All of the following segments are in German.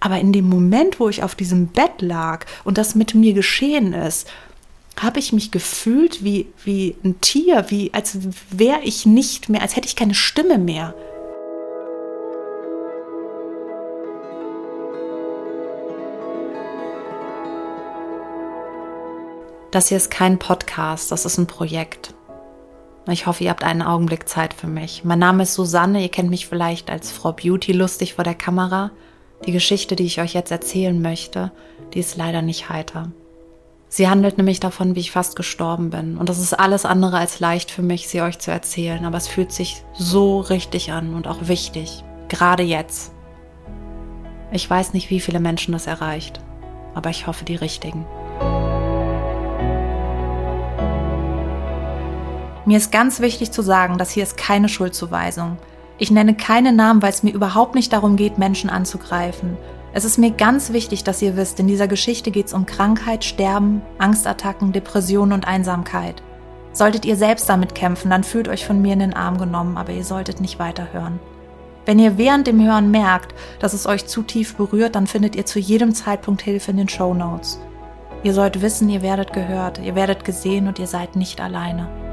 Aber in dem Moment, wo ich auf diesem Bett lag und das mit mir geschehen ist, habe ich mich gefühlt wie, wie ein Tier, wie als wäre ich nicht mehr, als hätte ich keine Stimme mehr. Das hier ist kein Podcast, das ist ein Projekt. Ich hoffe, ihr habt einen Augenblick Zeit für mich. Mein Name ist Susanne, ihr kennt mich vielleicht als Frau Beauty lustig vor der Kamera. Die Geschichte, die ich euch jetzt erzählen möchte, die ist leider nicht heiter. Sie handelt nämlich davon, wie ich fast gestorben bin. Und das ist alles andere als leicht für mich, sie euch zu erzählen. Aber es fühlt sich so richtig an und auch wichtig. Gerade jetzt. Ich weiß nicht, wie viele Menschen das erreicht. Aber ich hoffe, die richtigen. Mir ist ganz wichtig zu sagen, dass hier ist keine Schuldzuweisung. Ich nenne keine Namen, weil es mir überhaupt nicht darum geht, Menschen anzugreifen. Es ist mir ganz wichtig, dass ihr wisst, in dieser Geschichte geht es um Krankheit, Sterben, Angstattacken, Depressionen und Einsamkeit. Solltet ihr selbst damit kämpfen, dann fühlt euch von mir in den Arm genommen, aber ihr solltet nicht weiterhören. Wenn ihr während dem Hören merkt, dass es euch zu tief berührt, dann findet ihr zu jedem Zeitpunkt Hilfe in den Show Notes. Ihr sollt wissen, ihr werdet gehört, ihr werdet gesehen und ihr seid nicht alleine.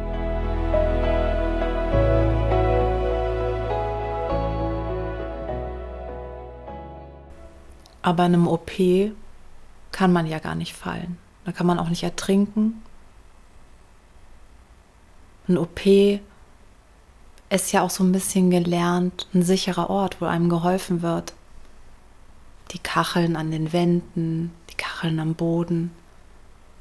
Aber in einem OP kann man ja gar nicht fallen. Da kann man auch nicht ertrinken. Ein OP ist ja auch so ein bisschen gelernt, ein sicherer Ort, wo einem geholfen wird. Die Kacheln an den Wänden, die Kacheln am Boden.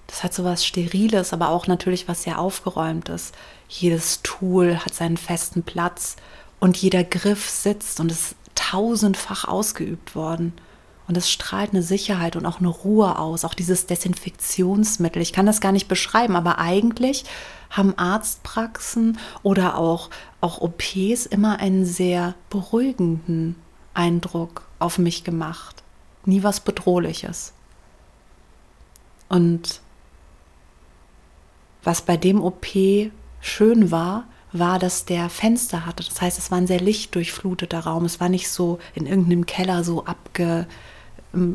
Das hat so was Steriles, aber auch natürlich was sehr Aufgeräumtes. Jedes Tool hat seinen festen Platz und jeder Griff sitzt und ist tausendfach ausgeübt worden. Und es strahlt eine Sicherheit und auch eine Ruhe aus, auch dieses Desinfektionsmittel. Ich kann das gar nicht beschreiben, aber eigentlich haben Arztpraxen oder auch, auch OPs immer einen sehr beruhigenden Eindruck auf mich gemacht. Nie was Bedrohliches. Und was bei dem OP schön war, war, dass der Fenster hatte. Das heißt, es war ein sehr lichtdurchfluteter Raum. Es war nicht so in irgendeinem Keller so abge,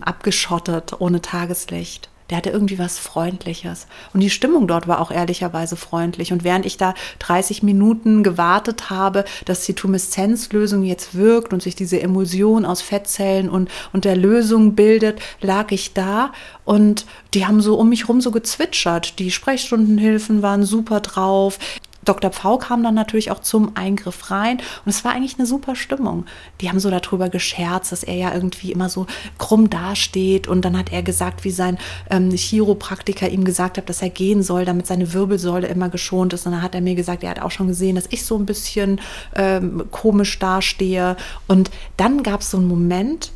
abgeschottet, ohne Tageslicht. Der hatte irgendwie was Freundliches. Und die Stimmung dort war auch ehrlicherweise freundlich. Und während ich da 30 Minuten gewartet habe, dass die Tumeszenzlösung jetzt wirkt und sich diese Emulsion aus Fettzellen und, und der Lösung bildet, lag ich da und die haben so um mich rum so gezwitschert. Die Sprechstundenhilfen waren super drauf. Dr. Pfau kam dann natürlich auch zum Eingriff rein und es war eigentlich eine super Stimmung. Die haben so darüber gescherzt, dass er ja irgendwie immer so krumm dasteht und dann hat er gesagt, wie sein ähm, Chiropraktiker ihm gesagt hat, dass er gehen soll, damit seine Wirbelsäule immer geschont ist und dann hat er mir gesagt, er hat auch schon gesehen, dass ich so ein bisschen ähm, komisch dastehe und dann gab es so einen Moment,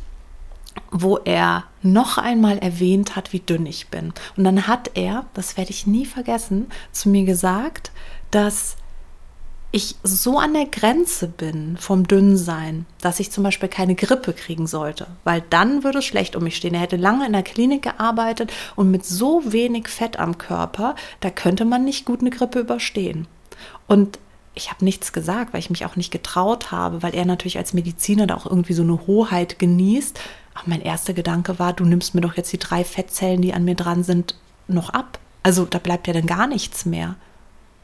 wo er noch einmal erwähnt hat, wie dünn ich bin. Und dann hat er, das werde ich nie vergessen, zu mir gesagt, dass ich so an der Grenze bin vom Dünnsein, dass ich zum Beispiel keine Grippe kriegen sollte, weil dann würde es schlecht um mich stehen. Er hätte lange in der Klinik gearbeitet und mit so wenig Fett am Körper, da könnte man nicht gut eine Grippe überstehen. Und ich habe nichts gesagt, weil ich mich auch nicht getraut habe, weil er natürlich als Mediziner da auch irgendwie so eine Hoheit genießt. Aber mein erster Gedanke war, du nimmst mir doch jetzt die drei Fettzellen, die an mir dran sind, noch ab. Also da bleibt ja dann gar nichts mehr.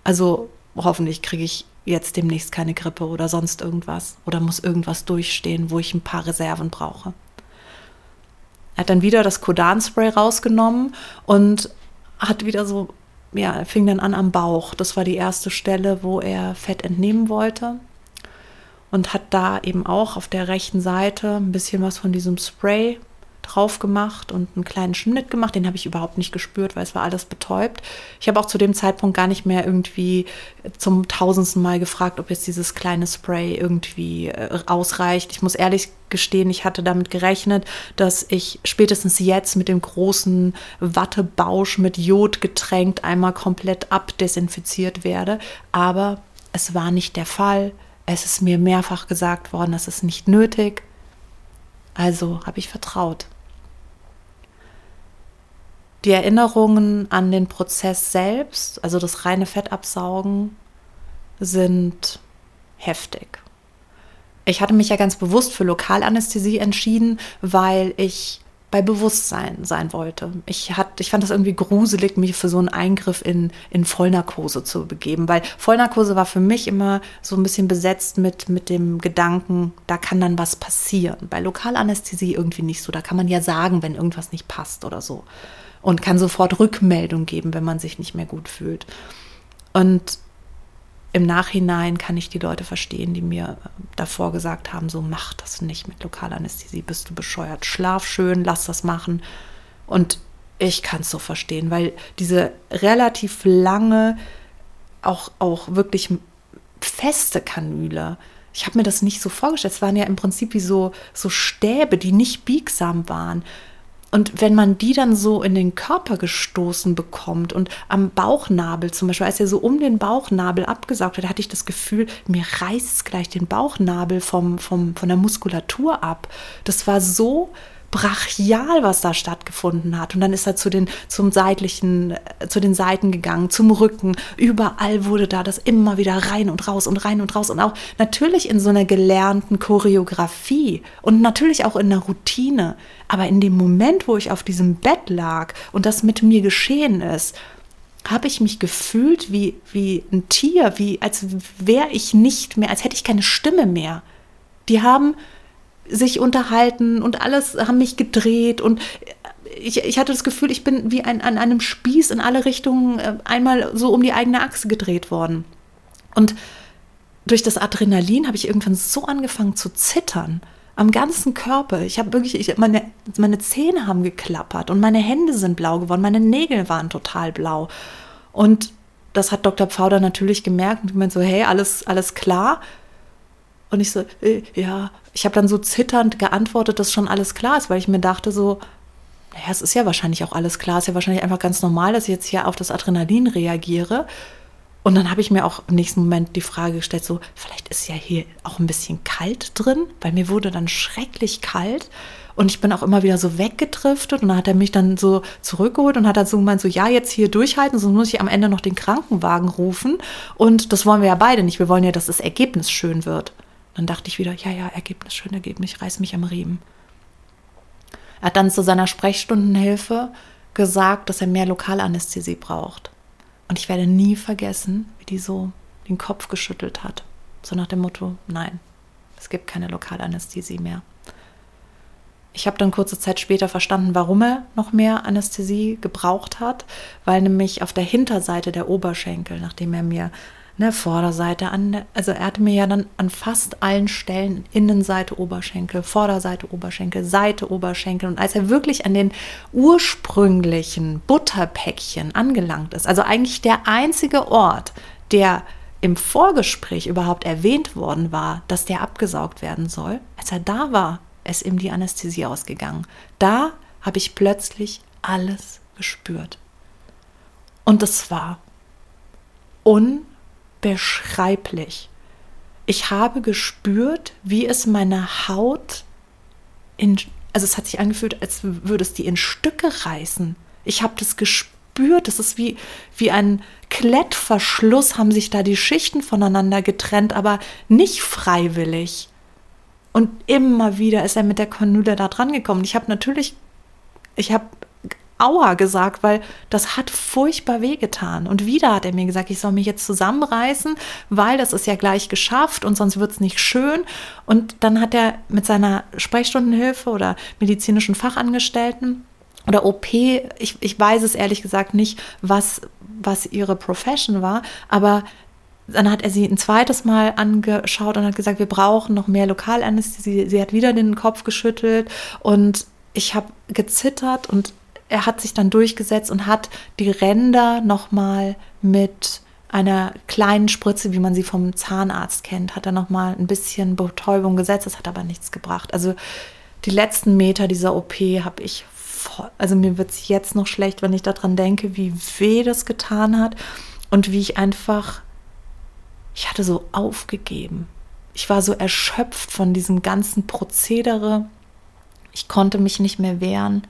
Also hoffentlich kriege ich jetzt demnächst keine Grippe oder sonst irgendwas oder muss irgendwas durchstehen, wo ich ein paar Reserven brauche. Er hat dann wieder das Kodan-Spray rausgenommen und hat wieder so, ja, fing dann an am Bauch. Das war die erste Stelle, wo er Fett entnehmen wollte. Und hat da eben auch auf der rechten Seite ein bisschen was von diesem Spray drauf gemacht und einen kleinen Schnitt gemacht. Den habe ich überhaupt nicht gespürt, weil es war alles betäubt. Ich habe auch zu dem Zeitpunkt gar nicht mehr irgendwie zum tausendsten Mal gefragt, ob jetzt dieses kleine Spray irgendwie äh, ausreicht. Ich muss ehrlich gestehen, ich hatte damit gerechnet, dass ich spätestens jetzt mit dem großen Wattebausch mit Jod getränkt einmal komplett abdesinfiziert werde. Aber es war nicht der Fall. Es ist mir mehrfach gesagt worden, das ist nicht nötig. Also habe ich vertraut. Die Erinnerungen an den Prozess selbst, also das reine Fettabsaugen, sind heftig. ich hatte mich ja ganz bewusst für Lokalanästhesie entschieden, weil ich bei Bewusstsein sein wollte. Ich, hat, ich fand das irgendwie gruselig, mich für so einen Eingriff in, in Vollnarkose zu begeben, weil Vollnarkose war für mich immer so ein bisschen besetzt mit, mit dem Gedanken, da kann dann was passieren. Bei Lokalanästhesie irgendwie nicht so. Da kann man ja sagen, wenn irgendwas nicht passt oder so. Und kann sofort Rückmeldung geben, wenn man sich nicht mehr gut fühlt. Und im Nachhinein kann ich die Leute verstehen, die mir äh, davor gesagt haben, so mach das nicht mit Lokalanästhesie, bist du bescheuert, schlaf schön, lass das machen. Und ich kann es so verstehen, weil diese relativ lange, auch, auch wirklich feste Kanüle, ich habe mir das nicht so vorgestellt. Es waren ja im Prinzip wie so, so Stäbe, die nicht biegsam waren. Und wenn man die dann so in den Körper gestoßen bekommt und am Bauchnabel zum Beispiel, als er so um den Bauchnabel abgesaugt hat, hatte ich das Gefühl, mir reißt gleich den Bauchnabel vom, vom, von der Muskulatur ab. Das war so brachial, was da stattgefunden hat. Und dann ist er zu den, zum seitlichen, äh, zu den Seiten gegangen, zum Rücken. Überall wurde da das immer wieder rein und raus und rein und raus. Und auch natürlich in so einer gelernten Choreografie und natürlich auch in einer Routine. Aber in dem Moment, wo ich auf diesem Bett lag und das mit mir geschehen ist, habe ich mich gefühlt wie, wie ein Tier, wie als wäre ich nicht mehr, als hätte ich keine Stimme mehr. Die haben sich unterhalten und alles haben mich gedreht und ich, ich hatte das Gefühl, ich bin wie ein, an einem Spieß in alle Richtungen äh, einmal so um die eigene Achse gedreht worden. Und durch das Adrenalin habe ich irgendwann so angefangen zu zittern am ganzen Körper. Ich habe wirklich, ich, meine, meine Zähne haben geklappert und meine Hände sind blau geworden, meine Nägel waren total blau. Und das hat Dr. Pfauder natürlich gemerkt und meinte so, hey, alles, alles klar. Und ich so, äh, ja, ich habe dann so zitternd geantwortet, dass schon alles klar ist, weil ich mir dachte so, naja, es ist ja wahrscheinlich auch alles klar, es ist ja wahrscheinlich einfach ganz normal, dass ich jetzt hier auf das Adrenalin reagiere. Und dann habe ich mir auch im nächsten Moment die Frage gestellt, so, vielleicht ist ja hier auch ein bisschen kalt drin, weil mir wurde dann schrecklich kalt. Und ich bin auch immer wieder so weggedriftet und dann hat er mich dann so zurückgeholt und hat dann so gemeint, so ja, jetzt hier durchhalten, sonst muss ich am Ende noch den Krankenwagen rufen. Und das wollen wir ja beide nicht. Wir wollen ja, dass das Ergebnis schön wird. Dann dachte ich wieder, ja, ja, Ergebnis, schön Ergebnis, ich reiß mich am Riemen. Er hat dann zu seiner Sprechstundenhilfe gesagt, dass er mehr Lokalanästhesie braucht. Und ich werde nie vergessen, wie die so den Kopf geschüttelt hat. So nach dem Motto, nein, es gibt keine Lokalanästhesie mehr. Ich habe dann kurze Zeit später verstanden, warum er noch mehr Anästhesie gebraucht hat, weil nämlich auf der Hinterseite der Oberschenkel, nachdem er mir ne, Vorderseite, an, also er hatte mir ja dann an fast allen Stellen Innenseite Oberschenkel, Vorderseite Oberschenkel, Seite Oberschenkel und als er wirklich an den ursprünglichen Butterpäckchen angelangt ist, also eigentlich der einzige Ort, der im Vorgespräch überhaupt erwähnt worden war, dass der abgesaugt werden soll, als er da war, ist ihm die Anästhesie ausgegangen. Da habe ich plötzlich alles gespürt. Und es war un unbeschreiblich. Ich habe gespürt, wie es meine Haut in, also es hat sich angefühlt, als würde es die in Stücke reißen. Ich habe das gespürt, das ist wie, wie ein Klettverschluss, haben sich da die Schichten voneinander getrennt, aber nicht freiwillig. Und immer wieder ist er mit der Kanüle da dran gekommen. Ich habe natürlich, ich habe Aua gesagt, weil das hat furchtbar wehgetan. Und wieder hat er mir gesagt, ich soll mich jetzt zusammenreißen, weil das ist ja gleich geschafft und sonst wird es nicht schön. Und dann hat er mit seiner Sprechstundenhilfe oder medizinischen Fachangestellten oder OP, ich, ich weiß es ehrlich gesagt nicht, was, was ihre Profession war, aber dann hat er sie ein zweites Mal angeschaut und hat gesagt, wir brauchen noch mehr Lokalanästhesie. Sie hat wieder den Kopf geschüttelt und ich habe gezittert und er hat sich dann durchgesetzt und hat die Ränder nochmal mit einer kleinen Spritze, wie man sie vom Zahnarzt kennt, hat er nochmal ein bisschen Betäubung gesetzt. Das hat aber nichts gebracht. Also die letzten Meter dieser OP habe ich, voll, also mir wird es jetzt noch schlecht, wenn ich daran denke, wie weh das getan hat und wie ich einfach, ich hatte so aufgegeben. Ich war so erschöpft von diesem ganzen Prozedere. Ich konnte mich nicht mehr wehren.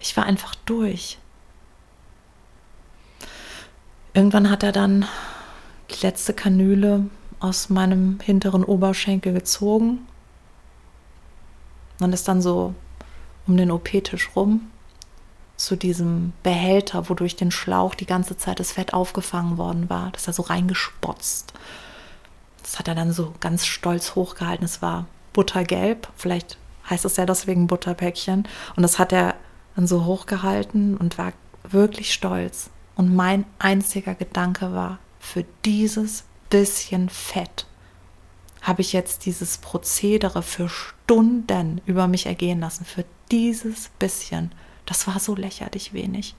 Ich war einfach durch. Irgendwann hat er dann die letzte Kanüle aus meinem hinteren Oberschenkel gezogen Man ist dann so um den OP-Tisch rum zu diesem Behälter, wo durch den Schlauch die ganze Zeit das Fett aufgefangen worden war. Das ist da so reingespotzt. Das hat er dann so ganz stolz hochgehalten. Es war buttergelb. Vielleicht heißt es ja deswegen Butterpäckchen. Und das hat er dann so hochgehalten und war wirklich stolz. Und mein einziger Gedanke war, für dieses bisschen Fett habe ich jetzt dieses Prozedere für Stunden über mich ergehen lassen. Für dieses bisschen. Das war so lächerlich wenig.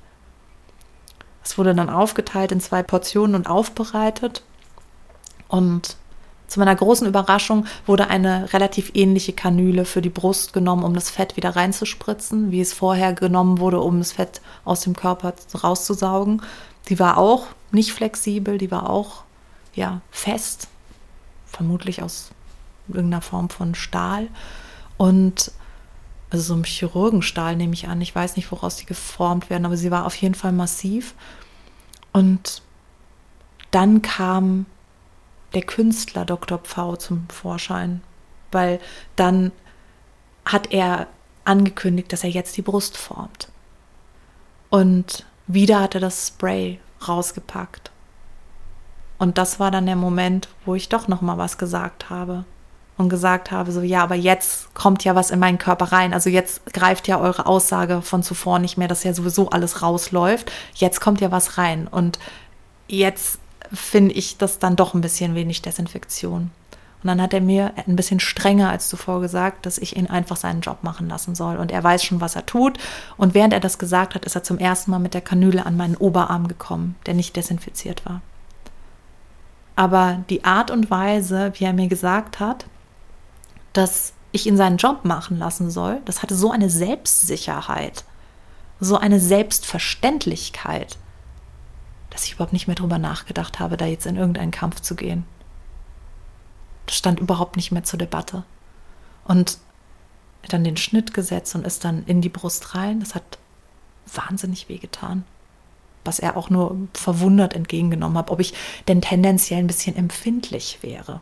Es wurde dann aufgeteilt in zwei Portionen und aufbereitet. Und zu meiner großen Überraschung wurde eine relativ ähnliche Kanüle für die Brust genommen, um das Fett wieder reinzuspritzen, wie es vorher genommen wurde, um das Fett aus dem Körper rauszusaugen. Die war auch nicht flexibel, die war auch ja fest, vermutlich aus irgendeiner Form von Stahl und also so ein Chirurgenstahl nehme ich an. Ich weiß nicht, woraus die geformt werden, aber sie war auf jeden Fall massiv. Und dann kam der Künstler Dr. Pfau zum Vorschein, weil dann hat er angekündigt, dass er jetzt die Brust formt. Und wieder hat er das Spray rausgepackt. Und das war dann der Moment, wo ich doch noch mal was gesagt habe und gesagt habe, so ja, aber jetzt kommt ja was in meinen Körper rein. Also jetzt greift ja eure Aussage von zuvor nicht mehr, dass ja sowieso alles rausläuft. Jetzt kommt ja was rein und jetzt finde ich das dann doch ein bisschen wenig Desinfektion. Und dann hat er mir ein bisschen strenger als zuvor gesagt, dass ich ihn einfach seinen Job machen lassen soll. Und er weiß schon, was er tut. Und während er das gesagt hat, ist er zum ersten Mal mit der Kanüle an meinen Oberarm gekommen, der nicht desinfiziert war. Aber die Art und Weise, wie er mir gesagt hat, dass ich ihn seinen Job machen lassen soll, das hatte so eine Selbstsicherheit, so eine Selbstverständlichkeit dass ich überhaupt nicht mehr drüber nachgedacht habe, da jetzt in irgendeinen Kampf zu gehen. Das stand überhaupt nicht mehr zur Debatte. Und dann den Schnitt gesetzt und ist dann in die Brust rein. Das hat wahnsinnig wehgetan. Was er auch nur verwundert entgegengenommen hat, ob ich denn tendenziell ein bisschen empfindlich wäre.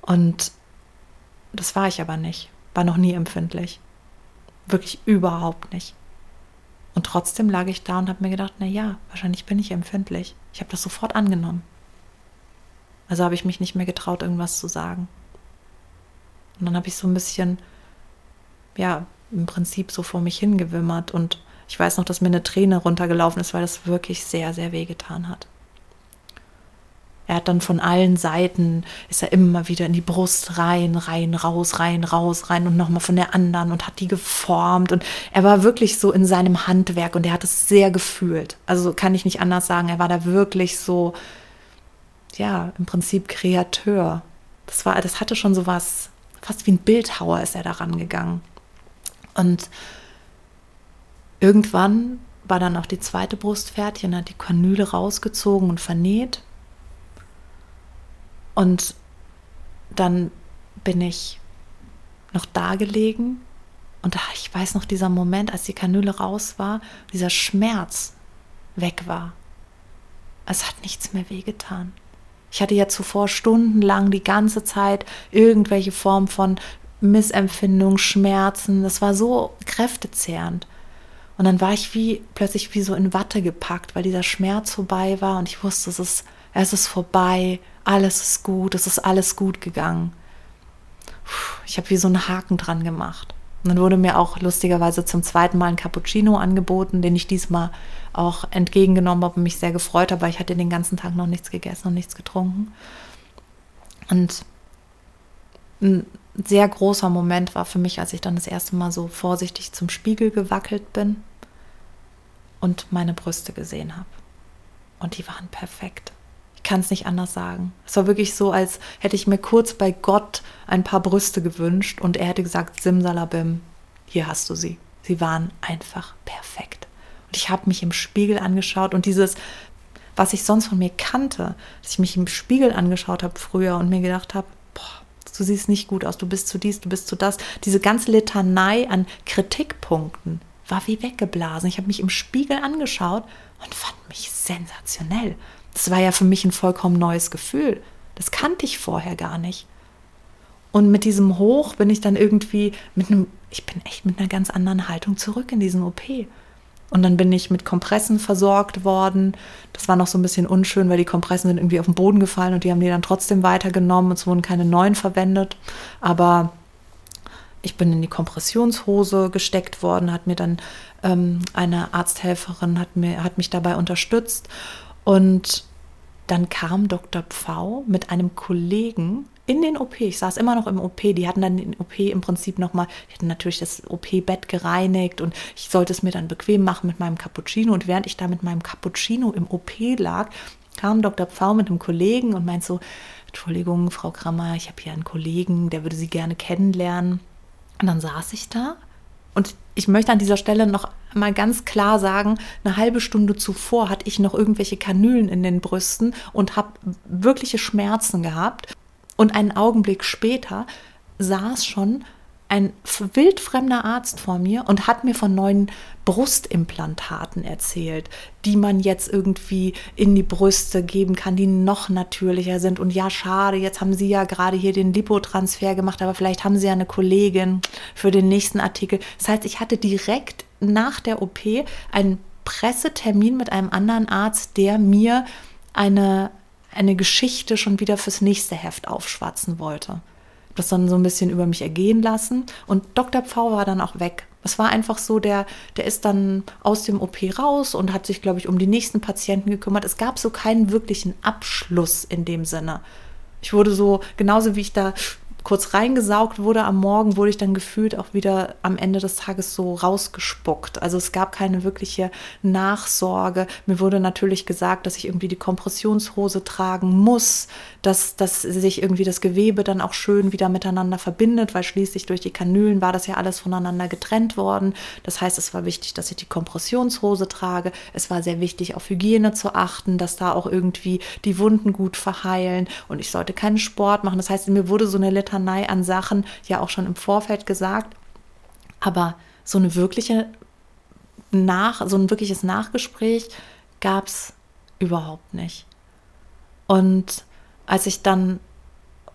Und das war ich aber nicht. War noch nie empfindlich. Wirklich überhaupt nicht. Und trotzdem lag ich da und habe mir gedacht, na ja, wahrscheinlich bin ich empfindlich. Ich habe das sofort angenommen. Also habe ich mich nicht mehr getraut, irgendwas zu sagen. Und dann habe ich so ein bisschen, ja, im Prinzip so vor mich hingewimmert. Und ich weiß noch, dass mir eine Träne runtergelaufen ist, weil das wirklich sehr, sehr weh getan hat. Er hat dann von allen Seiten, ist er immer wieder in die Brust rein, rein, raus, rein, raus, rein und nochmal von der anderen und hat die geformt. Und er war wirklich so in seinem Handwerk und er hat es sehr gefühlt. Also kann ich nicht anders sagen. Er war da wirklich so, ja, im Prinzip Kreateur. Das war, das hatte schon so was, fast wie ein Bildhauer ist er daran gegangen. Und irgendwann war dann auch die zweite Brust fertig und hat die Kanüle rausgezogen und vernäht. Und dann bin ich noch da gelegen und ich weiß noch dieser Moment, als die Kanüle raus war, dieser Schmerz weg war. Es hat nichts mehr wehgetan. Ich hatte ja zuvor stundenlang die ganze Zeit irgendwelche Form von Missempfindung, Schmerzen. Das war so kräftezehrend. Und dann war ich wie plötzlich wie so in Watte gepackt, weil dieser Schmerz vorbei war und ich wusste, es ist, es ist vorbei alles ist gut, es ist alles gut gegangen. Ich habe wie so einen Haken dran gemacht. Und dann wurde mir auch lustigerweise zum zweiten Mal ein Cappuccino angeboten, den ich diesmal auch entgegengenommen habe und mich sehr gefreut habe, weil ich hatte den ganzen Tag noch nichts gegessen und nichts getrunken. Und ein sehr großer Moment war für mich, als ich dann das erste Mal so vorsichtig zum Spiegel gewackelt bin und meine Brüste gesehen habe. Und die waren perfekt kann es nicht anders sagen. Es war wirklich so, als hätte ich mir kurz bei Gott ein paar Brüste gewünscht und er hätte gesagt, Simsalabim, hier hast du sie. Sie waren einfach perfekt. Und ich habe mich im Spiegel angeschaut und dieses, was ich sonst von mir kannte, dass ich mich im Spiegel angeschaut habe früher und mir gedacht habe, boah, du siehst nicht gut aus, du bist zu dies, du bist zu das. Diese ganze Litanei an Kritikpunkten war wie weggeblasen. Ich habe mich im Spiegel angeschaut und fand mich sensationell. Das war ja für mich ein vollkommen neues Gefühl. Das kannte ich vorher gar nicht. Und mit diesem Hoch bin ich dann irgendwie mit einem, ich bin echt mit einer ganz anderen Haltung zurück in diesen OP. Und dann bin ich mit Kompressen versorgt worden. Das war noch so ein bisschen unschön, weil die Kompressen sind irgendwie auf den Boden gefallen und die haben die dann trotzdem weitergenommen. Es wurden keine neuen verwendet. Aber ich bin in die Kompressionshose gesteckt worden, hat mir dann ähm, eine Arzthelferin hat, mir, hat mich dabei unterstützt. Und dann kam Dr. Pfau mit einem Kollegen in den OP. Ich saß immer noch im OP. Die hatten dann den OP im Prinzip nochmal, die hatten natürlich das OP-Bett gereinigt und ich sollte es mir dann bequem machen mit meinem Cappuccino. Und während ich da mit meinem Cappuccino im OP lag, kam Dr. Pfau mit einem Kollegen und meint so, Entschuldigung, Frau Krammer, ich habe hier einen Kollegen, der würde Sie gerne kennenlernen. Und dann saß ich da und ich möchte an dieser Stelle noch mal ganz klar sagen, eine halbe Stunde zuvor hatte ich noch irgendwelche Kanülen in den Brüsten und habe wirkliche Schmerzen gehabt. Und einen Augenblick später saß schon ein wildfremder Arzt vor mir und hat mir von neuen Brustimplantaten erzählt, die man jetzt irgendwie in die Brüste geben kann, die noch natürlicher sind. Und ja, schade, jetzt haben Sie ja gerade hier den Lipotransfer gemacht, aber vielleicht haben Sie ja eine Kollegin für den nächsten Artikel. Das heißt, ich hatte direkt nach der OP einen Pressetermin mit einem anderen Arzt, der mir eine eine Geschichte schon wieder fürs nächste Heft aufschwatzen wollte. Das dann so ein bisschen über mich ergehen lassen. Und Dr. Pfau war dann auch weg. Es war einfach so, der, der ist dann aus dem OP raus und hat sich, glaube ich, um die nächsten Patienten gekümmert. Es gab so keinen wirklichen Abschluss in dem Sinne. Ich wurde so, genauso wie ich da kurz reingesaugt wurde am Morgen, wurde ich dann gefühlt auch wieder am Ende des Tages so rausgespuckt. Also es gab keine wirkliche Nachsorge. Mir wurde natürlich gesagt, dass ich irgendwie die Kompressionshose tragen muss, dass, dass sich irgendwie das Gewebe dann auch schön wieder miteinander verbindet, weil schließlich durch die Kanülen war das ja alles voneinander getrennt worden. Das heißt, es war wichtig, dass ich die Kompressionshose trage. Es war sehr wichtig, auf Hygiene zu achten, dass da auch irgendwie die Wunden gut verheilen und ich sollte keinen Sport machen. Das heißt, mir wurde so eine Litanei Litanei an Sachen ja auch schon im Vorfeld gesagt. Aber so eine wirkliche nach, so ein wirkliches Nachgespräch gab es überhaupt nicht. Und als ich dann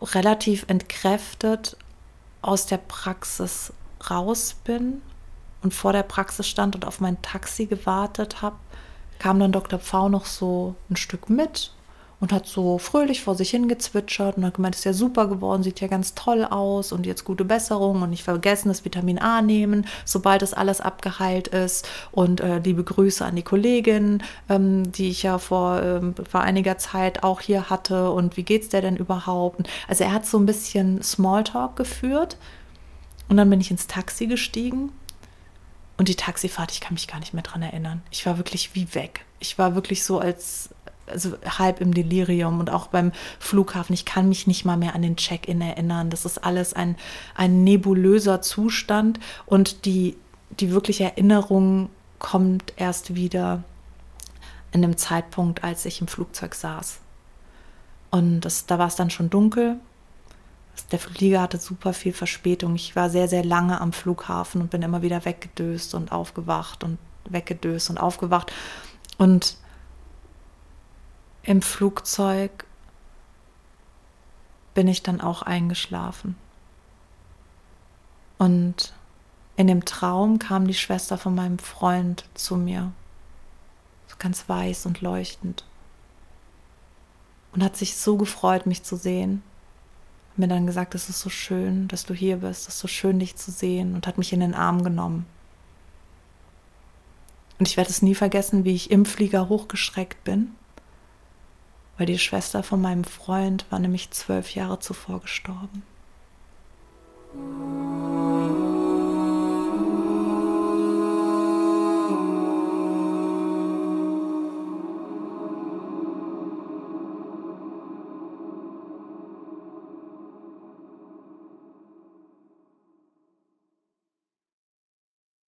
relativ entkräftet aus der Praxis raus bin und vor der Praxis stand und auf mein Taxi gewartet habe, kam dann Dr. Pfau noch so ein Stück mit und hat so fröhlich vor sich hingezwitschert und hat gemeint, ist ja super geworden, sieht ja ganz toll aus und jetzt gute Besserung und nicht vergessen, das Vitamin A nehmen, sobald das alles abgeheilt ist und äh, liebe Grüße an die Kollegin, ähm, die ich ja vor, ähm, vor einiger Zeit auch hier hatte und wie geht's der denn überhaupt? Also er hat so ein bisschen Smalltalk geführt und dann bin ich ins Taxi gestiegen und die Taxifahrt, ich kann mich gar nicht mehr dran erinnern. Ich war wirklich wie weg. Ich war wirklich so, als, also halb im Delirium und auch beim Flughafen. Ich kann mich nicht mal mehr an den Check-in erinnern. Das ist alles ein, ein nebulöser Zustand und die, die wirkliche Erinnerung kommt erst wieder in dem Zeitpunkt, als ich im Flugzeug saß. Und das, da war es dann schon dunkel. Der Flieger hatte super viel Verspätung. Ich war sehr, sehr lange am Flughafen und bin immer wieder weggedöst und aufgewacht und weggedöst und aufgewacht. Und im Flugzeug bin ich dann auch eingeschlafen. Und in dem Traum kam die Schwester von meinem Freund zu mir, so ganz weiß und leuchtend, und hat sich so gefreut, mich zu sehen. Hat mir dann gesagt, es ist so schön, dass du hier bist, es ist so schön, dich zu sehen, und hat mich in den Arm genommen. Und ich werde es nie vergessen, wie ich im Flieger hochgeschreckt bin weil die Schwester von meinem Freund war nämlich zwölf Jahre zuvor gestorben.